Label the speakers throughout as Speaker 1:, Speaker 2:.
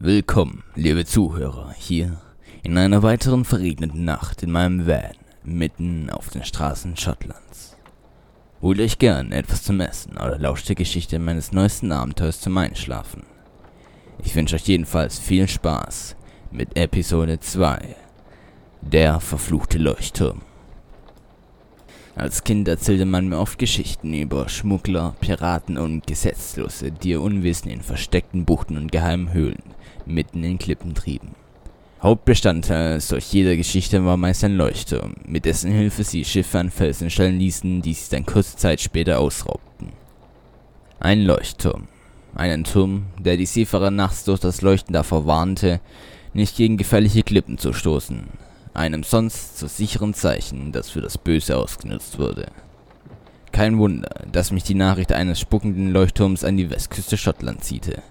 Speaker 1: Willkommen, liebe Zuhörer, hier in einer weiteren verregneten Nacht in meinem Van mitten auf den Straßen Schottlands. Holt euch gern etwas zum Essen oder lauscht der Geschichte meines neuesten Abenteuers zum Einschlafen. Ich wünsche euch jedenfalls viel Spaß mit Episode 2 Der verfluchte Leuchtturm. Als Kind erzählte man mir oft Geschichten über Schmuggler, Piraten und Gesetzlose, die ihr Unwissen in versteckten Buchten und geheimen Höhlen mitten in Klippen trieben. Hauptbestandteil solch jeder Geschichte war meist ein Leuchtturm, mit dessen Hilfe sie Schiffe an Felsen stellen ließen, die sie dann kurze Zeit später ausraubten. Ein Leuchtturm. Einen Turm, der die Seefahrer nachts durch das Leuchten davor warnte, nicht gegen gefährliche Klippen zu stoßen, einem sonst so sicheren Zeichen, das für das Böse ausgenutzt wurde. Kein Wunder, dass mich die Nachricht eines spuckenden Leuchtturms an die Westküste Schottlands ziehte.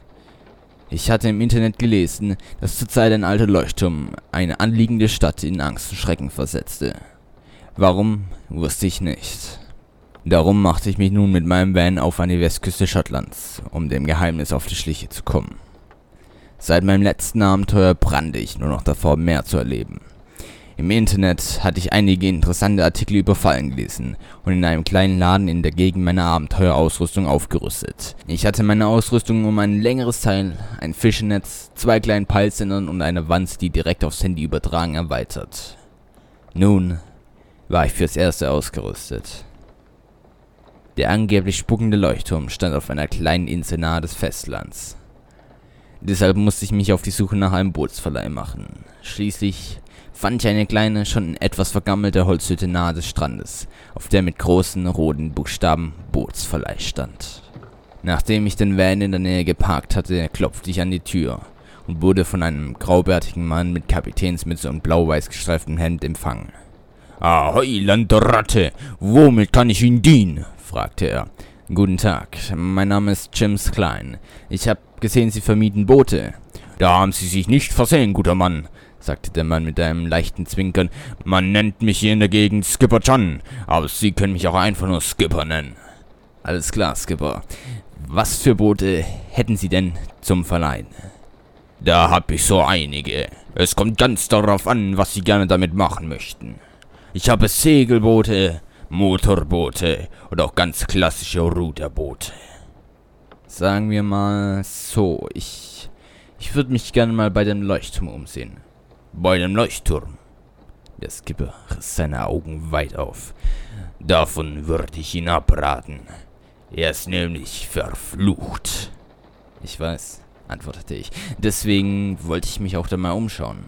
Speaker 1: Ich hatte im Internet gelesen, dass zurzeit ein alter Leuchtturm eine anliegende Stadt in Angst und Schrecken versetzte. Warum, wusste ich nicht. Darum machte ich mich nun mit meinem Van auf an die Westküste Schottlands, um dem Geheimnis auf die Schliche zu kommen. Seit meinem letzten Abenteuer brannte ich nur noch davor, mehr zu erleben. Im Internet hatte ich einige interessante Artikel über Fallen gelesen und in einem kleinen Laden in der Gegend meine Abenteuerausrüstung aufgerüstet. Ich hatte meine Ausrüstung um ein längeres Teil, ein Fischennetz, zwei kleinen Peilsendern und eine Wand, die direkt aufs Handy übertragen, erweitert. Nun war ich fürs Erste ausgerüstet. Der angeblich spuckende Leuchtturm stand auf einer kleinen Insel nahe des Festlands. Deshalb musste ich mich auf die Suche nach einem Bootsverleih machen. Schließlich fand ich eine kleine, schon etwas vergammelte Holzhütte nahe des Strandes, auf der mit großen roten Buchstaben Bootsverleih stand. Nachdem ich den Van in der Nähe geparkt hatte, klopfte ich an die Tür und wurde von einem graubärtigen Mann mit Kapitänsmütze und blau-weiß gestreiftem Hemd empfangen. Ahoi, Landratte, womit kann ich Ihnen dienen? fragte er. Guten Tag, mein Name ist James Klein. Ich habe gesehen, Sie vermieten Boote. Da haben Sie sich nicht versehen, guter Mann sagte der Mann mit einem leichten Zwinkern. Man nennt mich hier in der Gegend Skipper John, aber Sie können mich auch einfach nur Skipper nennen. Alles klar, Skipper. Was für Boote hätten Sie denn zum Verleihen? Da hab ich so einige. Es kommt ganz darauf an, was Sie gerne damit machen möchten. Ich habe Segelboote, Motorboote und auch ganz klassische Ruderboote. Sagen wir mal so, ich ich würde mich gerne mal bei dem Leuchtturm umsehen bei dem Leuchtturm. Der Skipper riss seine Augen weit auf. Davon würde ich ihn abraten. Er ist nämlich verflucht. Ich weiß, antwortete ich. Deswegen wollte ich mich auch da mal umschauen.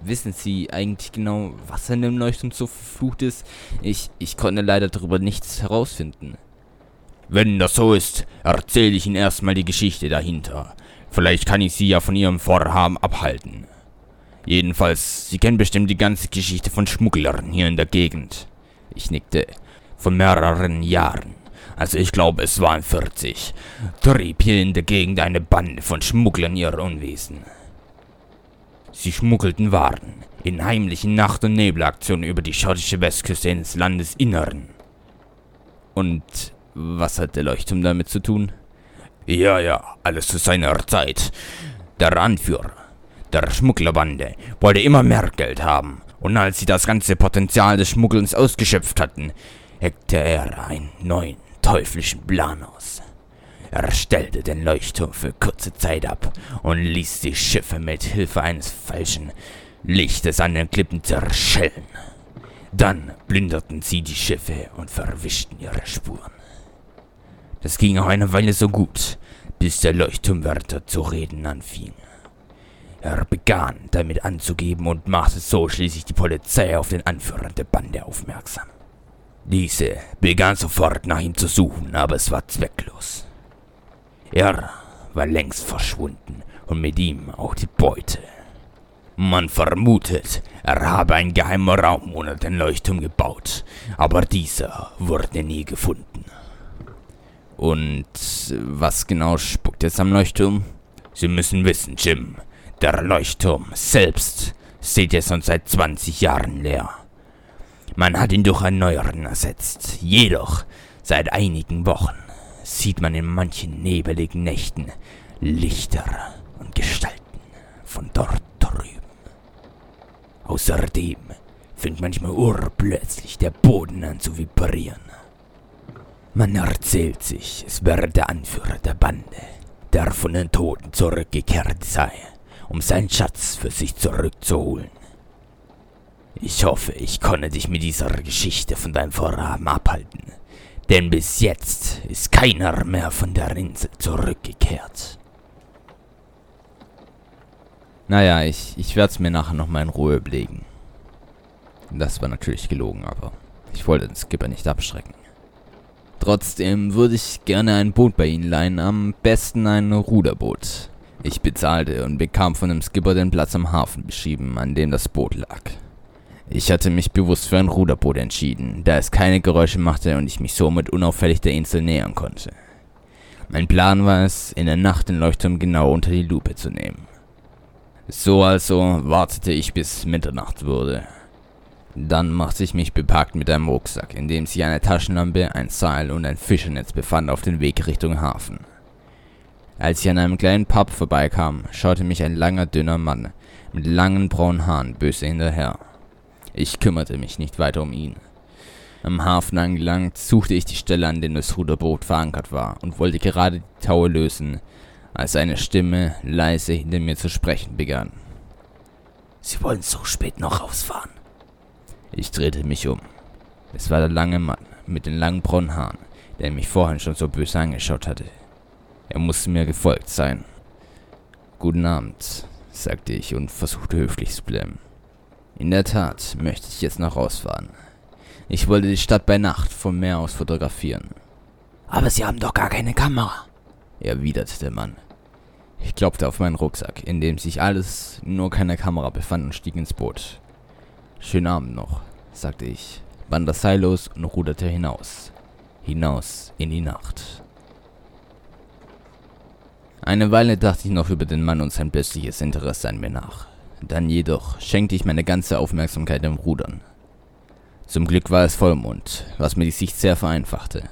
Speaker 1: Wissen Sie eigentlich genau, was an dem Leuchtturm so verflucht ist? Ich, ich konnte leider darüber nichts herausfinden. Wenn das so ist, erzähle ich Ihnen erstmal die Geschichte dahinter. Vielleicht kann ich Sie ja von Ihrem Vorhaben abhalten. Jedenfalls, Sie kennen bestimmt die ganze Geschichte von Schmugglern hier in der Gegend. Ich nickte. Von mehreren Jahren. Also ich glaube, es waren 40. Trieb hier in der Gegend eine Bande von Schmugglern ihr Unwesen. Sie schmuggelten Waren in heimlichen Nacht- und Nebelaktionen über die schottische Westküste ins Landesinneren. Und was hat der Leuchtturm damit zu tun? Ja, ja, alles zu seiner Zeit. Der Anführer, der Schmugglerbande wollte immer mehr Geld haben, und als sie das ganze Potenzial des Schmuggelns ausgeschöpft hatten, heckte er einen neuen teuflischen Plan aus. Er stellte den Leuchtturm für kurze Zeit ab und ließ die Schiffe mit Hilfe eines falschen Lichtes an den Klippen zerschellen. Dann plünderten sie die Schiffe und verwischten ihre Spuren. Das ging auch eine Weile so gut, bis der Leuchtturmwärter zu reden anfing. Er begann damit anzugeben und machte so schließlich die Polizei auf den Anführer der Bande aufmerksam. Diese begann sofort nach ihm zu suchen, aber es war zwecklos. Er war längst verschwunden und mit ihm auch die Beute. Man vermutet, er habe einen geheimen Raum unter den Leuchtturm gebaut, aber dieser wurde nie gefunden. Und was genau spuckt jetzt am Leuchtturm? Sie müssen wissen, Jim, der Leuchtturm selbst steht jetzt schon seit 20 Jahren leer. Man hat ihn durch einen neueren ersetzt. Jedoch seit einigen Wochen sieht man in manchen nebeligen Nächten Lichter und Gestalten. Außerdem fängt manchmal urplötzlich der Boden an zu vibrieren. Man erzählt sich, es wäre der Anführer der Bande, der von den Toten zurückgekehrt sei, um seinen Schatz für sich zurückzuholen. Ich hoffe, ich konnte dich mit dieser Geschichte von deinem Vorhaben abhalten, denn bis jetzt ist keiner mehr von der Insel zurückgekehrt. Naja, ich, ich werde es mir nachher nochmal in Ruhe überlegen. Das war natürlich gelogen, aber ich wollte den Skipper nicht abschrecken. Trotzdem würde ich gerne ein Boot bei Ihnen leihen, am besten ein Ruderboot. Ich bezahlte und bekam von dem Skipper den Platz am Hafen beschrieben, an dem das Boot lag. Ich hatte mich bewusst für ein Ruderboot entschieden, da es keine Geräusche machte und ich mich somit unauffällig der Insel nähern konnte. Mein Plan war es, in der Nacht den Leuchtturm genau unter die Lupe zu nehmen. So also wartete ich bis Mitternacht wurde. Dann machte ich mich bepackt mit einem Rucksack, in dem sich eine Taschenlampe, ein Seil und ein Fischernetz befand, auf den Weg Richtung Hafen. Als ich an einem kleinen Pub vorbeikam, schaute mich ein langer, dünner Mann mit langen braunen Haaren böse hinterher. Ich kümmerte mich nicht weiter um ihn. Am Hafen angelangt, suchte ich die Stelle, an der das Ruderboot verankert war, und wollte gerade die Taue lösen, als eine Stimme leise hinter mir zu sprechen begann. Sie wollen so spät noch rausfahren. Ich drehte mich um. Es war der lange Mann mit den langen braunen Haaren, der mich vorhin schon so böse angeschaut hatte. Er musste mir gefolgt sein. Guten Abend, sagte ich und versuchte höflich zu bleiben. In der Tat möchte ich jetzt noch rausfahren. Ich wollte die Stadt bei Nacht vom Meer aus fotografieren. Aber Sie haben doch gar keine Kamera, erwiderte der Mann. Ich klopfte auf meinen Rucksack, in dem sich alles, nur keine Kamera befand und stieg ins Boot. Schönen Abend noch, sagte ich, band das Seil los und ruderte hinaus. Hinaus in die Nacht. Eine Weile dachte ich noch über den Mann und sein plötzliches Interesse an mir nach. Dann jedoch schenkte ich meine ganze Aufmerksamkeit dem Rudern. Zum Glück war es Vollmond, was mir die Sicht sehr vereinfachte.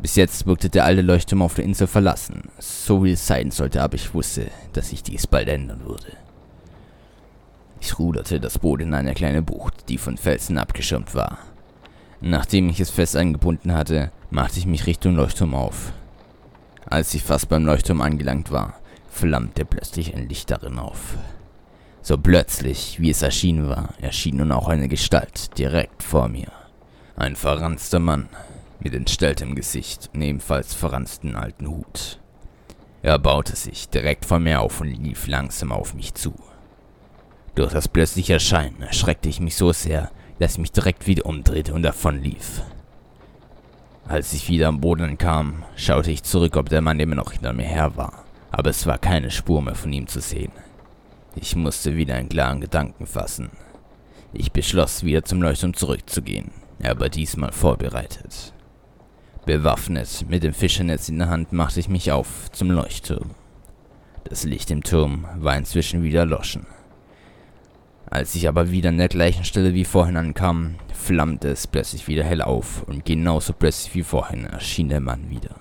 Speaker 1: Bis jetzt wirkte der alte Leuchtturm auf der Insel verlassen. So wie es sein sollte, aber ich wusste, dass sich dies bald ändern würde. Ich ruderte das Boot in eine kleine Bucht, die von Felsen abgeschirmt war. Nachdem ich es fest angebunden hatte, machte ich mich Richtung Leuchtturm auf. Als ich fast beim Leuchtturm angelangt war, flammte plötzlich ein Licht darin auf. So plötzlich, wie es erschienen war, erschien nun auch eine Gestalt direkt vor mir. Ein verranzter Mann, mit entstelltem Gesicht und ebenfalls verranzten alten Hut. Er baute sich direkt vor mir auf und lief langsam auf mich zu. Durch das plötzliche Erscheinen erschreckte ich mich so sehr, dass ich mich direkt wieder umdrehte und davonlief. Als ich wieder am Boden ankam, schaute ich zurück, ob der Mann immer noch hinter mir her war, aber es war keine Spur mehr von ihm zu sehen. Ich musste wieder einen klaren Gedanken fassen. Ich beschloss, wieder zum Leuchtturm zurückzugehen, aber diesmal vorbereitet. Bewaffnet mit dem Fischernetz in der Hand machte ich mich auf zum Leuchtturm. Das Licht im Turm war inzwischen wieder erloschen. Als ich aber wieder an der gleichen Stelle wie vorhin ankam, flammte es plötzlich wieder hell auf und genauso plötzlich wie vorhin erschien der Mann wieder.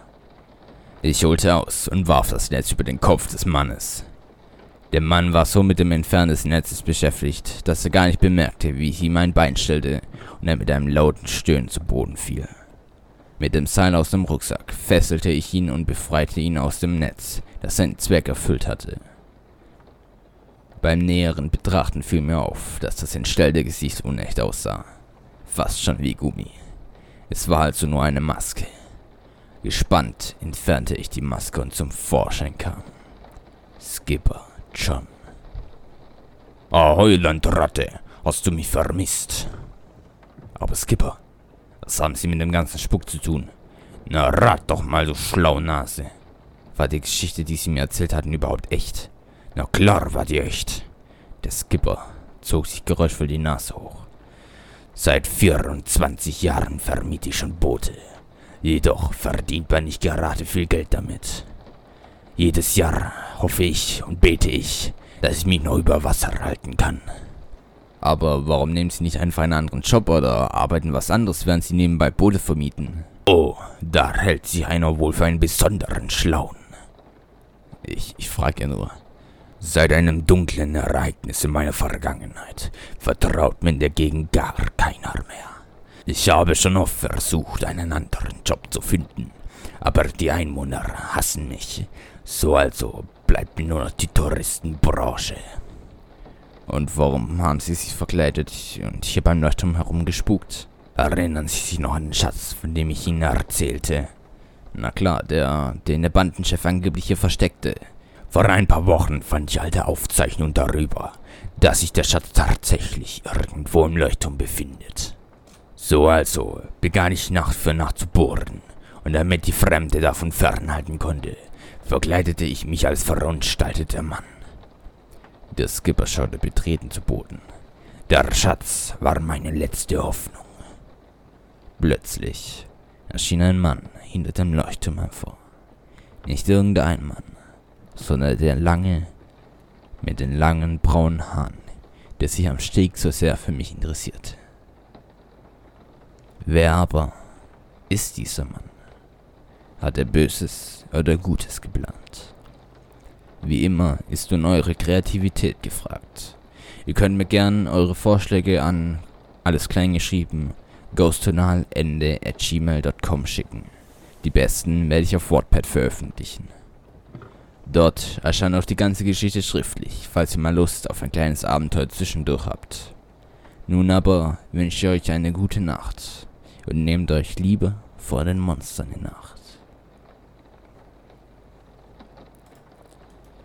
Speaker 1: Ich holte aus und warf das Netz über den Kopf des Mannes. Der Mann war so mit dem Entfernen des Netzes beschäftigt, dass er gar nicht bemerkte, wie ich ihm ein Bein stellte und er mit einem lauten Stöhnen zu Boden fiel. Mit dem Seil aus dem Rucksack fesselte ich ihn und befreite ihn aus dem Netz, das seinen Zweck erfüllt hatte. Beim näheren Betrachten fiel mir auf, dass das entstellte Gesicht unecht aussah. Fast schon wie Gummi. Es war also nur eine Maske. Gespannt entfernte ich die Maske und zum Vorschein kam. Skipper John. Ahoi, Landratte, hast du mich vermisst? Aber Skipper, was haben Sie mit dem ganzen Spuck zu tun? Na, rat doch mal, du Schlaunase. War die Geschichte, die Sie mir erzählt hatten, überhaupt echt? Na klar war die echt. Der Skipper zog sich geräuschvoll die Nase hoch. Seit 24 Jahren vermiete ich schon Boote. Jedoch verdient man nicht gerade viel Geld damit. Jedes Jahr hoffe ich und bete ich, dass ich mich noch über Wasser halten kann. Aber warum nehmen Sie nicht einfach einen anderen Job oder arbeiten was anderes, während Sie nebenbei Boote vermieten? Oh, da hält sich einer wohl für einen besonderen Schlauen. Ich, ich frage ja nur. Seit einem dunklen Ereignis in meiner Vergangenheit vertraut mir in der Gegend gar keiner mehr. Ich habe schon oft versucht, einen anderen Job zu finden, aber die Einwohner hassen mich. So also bleibt mir nur noch die Touristenbranche. Und warum haben Sie sich verkleidet und hier beim Leuchtturm herumgespukt? Erinnern Sie sich noch an den Schatz, von dem ich Ihnen erzählte? Na klar, der, den der Bandenchef angeblich hier versteckte. Vor ein paar Wochen fand ich alte Aufzeichnungen darüber, dass sich der Schatz tatsächlich irgendwo im Leuchtturm befindet. So also begann ich Nacht für Nacht zu bohren, und damit die Fremde davon fernhalten konnte, verkleidete ich mich als verunstalteter Mann. Der Skipper schaute betreten zu Boden. Der Schatz war meine letzte Hoffnung. Plötzlich erschien ein Mann hinter dem Leuchtturm hervor. Nicht irgendein Mann, sondern der lange, mit den langen braunen Haaren, der sich am Steg so sehr für mich interessierte. Wer aber ist dieser Mann? Hat er Böses oder Gutes geplant? Wie immer ist nun eure Kreativität gefragt. Ihr könnt mir gern eure Vorschläge an alles klein geschrieben ghostonalende at gmail.com schicken. Die besten werde ich auf Wattpad veröffentlichen. Dort erscheint auch die ganze Geschichte schriftlich, falls ihr mal Lust auf ein kleines Abenteuer zwischendurch habt. Nun aber wünsche ich euch eine gute Nacht und nehmt euch Liebe vor den Monstern in Nacht.